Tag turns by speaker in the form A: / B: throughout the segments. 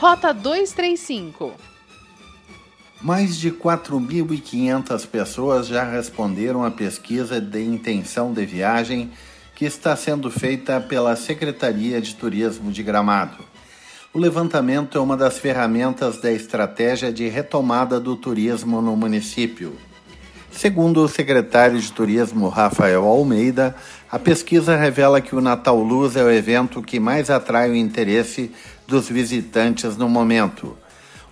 A: Rota 235.
B: Mais de 4.500 pessoas já responderam à pesquisa de intenção de viagem que está sendo feita pela Secretaria de Turismo de Gramado. O levantamento é uma das ferramentas da estratégia de retomada do turismo no município. Segundo o secretário de Turismo Rafael Almeida, a pesquisa revela que o Natal Luz é o evento que mais atrai o interesse dos visitantes no momento.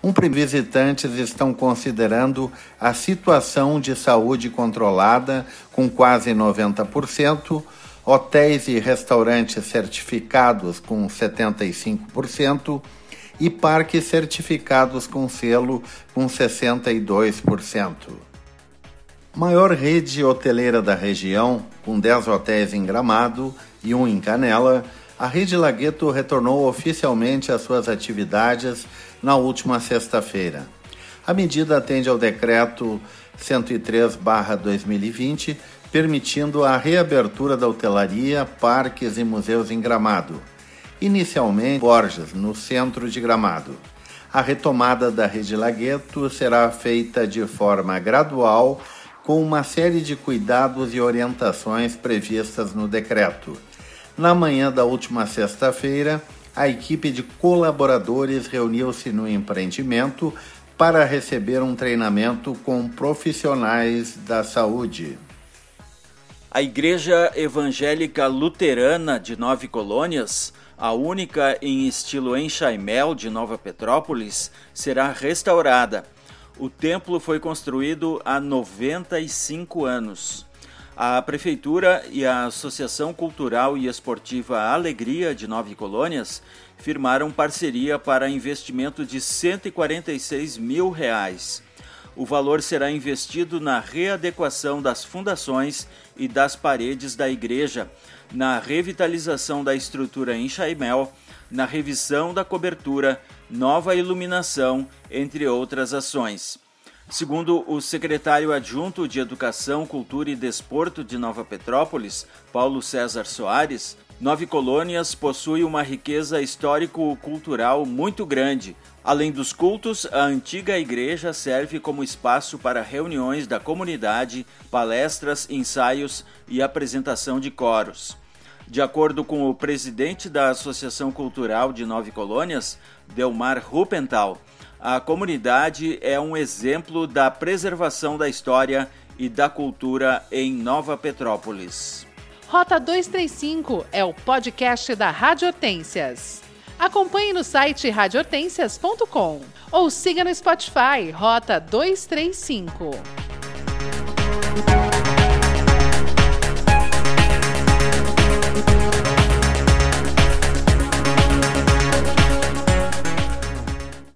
B: Um visitantes estão considerando a situação de saúde controlada, com quase 90%, hotéis e restaurantes certificados com 75% e parques certificados com selo com 62%. Maior rede hoteleira da região, com 10 hotéis em Gramado e um em Canela, a Rede Lagueto retornou oficialmente às suas atividades na última sexta-feira. A medida atende ao decreto 103/2020 permitindo a reabertura da hotelaria, parques e museus em Gramado. Inicialmente, Borges, no centro de Gramado. A retomada da Rede Lagueto será feita de forma gradual, com uma série de cuidados e orientações previstas no decreto. Na manhã da última sexta-feira, a equipe de colaboradores reuniu-se no empreendimento para receber um treinamento com profissionais da saúde.
C: A Igreja Evangélica Luterana de Nove Colônias, a única em estilo enxaimel de Nova Petrópolis, será restaurada. O templo foi construído há 95 anos. A Prefeitura e a Associação Cultural e Esportiva Alegria de Nove Colônias firmaram parceria para investimento de 146 mil reais o valor será investido na readequação das fundações e das paredes da igreja, na revitalização da estrutura em Chaimel, na revisão da cobertura, nova iluminação, entre outras ações. Segundo o secretário adjunto de Educação, Cultura e Desporto de Nova Petrópolis, Paulo César Soares, Nove Colônias possui uma riqueza histórico-cultural muito grande. Além dos cultos, a antiga igreja serve como espaço para reuniões da comunidade, palestras, ensaios e apresentação de coros. De acordo com o presidente da Associação Cultural de Nove Colônias, Delmar Rupental, a comunidade é um exemplo da preservação da história e da cultura em Nova Petrópolis.
A: Rota 235 é o podcast da Rádio Hortências. Acompanhe no site radiohortências.com ou siga no Spotify Rota 235.